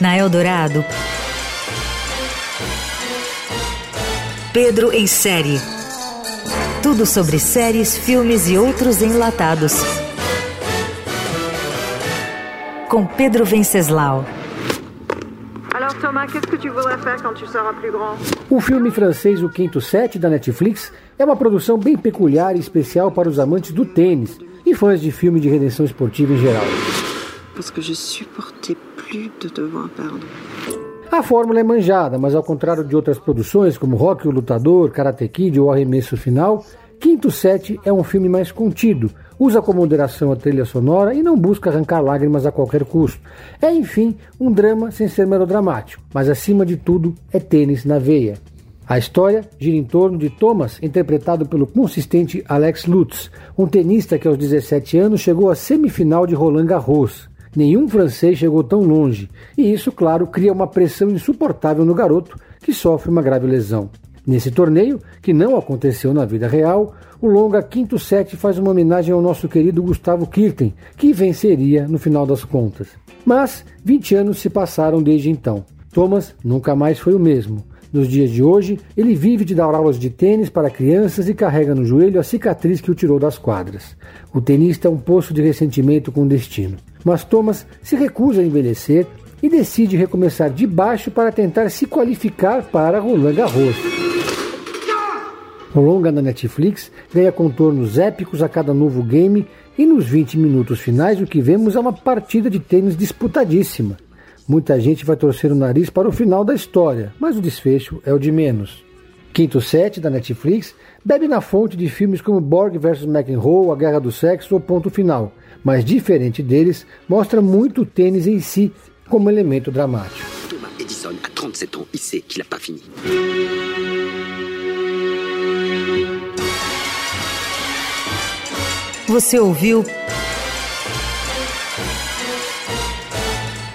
Na Eldorado, Pedro em série. Tudo sobre séries, filmes e outros enlatados. Com Pedro Venceslau. O filme francês O Quinto Set da Netflix é uma produção bem peculiar e especial para os amantes do tênis e fãs de filme de redenção esportiva em geral. Parce que je supportais plus de devoir perdre. A fórmula é manjada, mas ao contrário de outras produções como Rock o Lutador, Karate Kid ou Arremesso Final, Quinto Set é um filme mais contido, usa com moderação a trilha sonora e não busca arrancar lágrimas a qualquer custo. É, enfim, um drama sem ser melodramático, mas acima de tudo é tênis na veia. A história gira em torno de Thomas, interpretado pelo consistente Alex Lutz, um tenista que aos 17 anos chegou à semifinal de Roland Garros. Nenhum francês chegou tão longe, e isso, claro, cria uma pressão insuportável no garoto, que sofre uma grave lesão. Nesse torneio, que não aconteceu na vida real, o longa quinto set faz uma homenagem ao nosso querido Gustavo Kirten, que venceria no final das contas. Mas 20 anos se passaram desde então. Thomas nunca mais foi o mesmo. Nos dias de hoje, ele vive de dar aulas de tênis para crianças e carrega no joelho a cicatriz que o tirou das quadras. O tenista é um poço de ressentimento com o destino. Mas Thomas se recusa a envelhecer e decide recomeçar de baixo para tentar se qualificar para Roland Garros. O longa na Netflix ganha contornos épicos a cada novo game e nos 20 minutos finais o que vemos é uma partida de tênis disputadíssima. Muita gente vai torcer o nariz para o final da história, mas o desfecho é o de menos. Quinto set da Netflix bebe na fonte de filmes como Borg vs McEnroe, A Guerra do Sexo ou Ponto Final, mas diferente deles, mostra muito o tênis em si como elemento dramático. Thomas Edison a 37 ans, il sait qu'il n'a pas fini. Você ouviu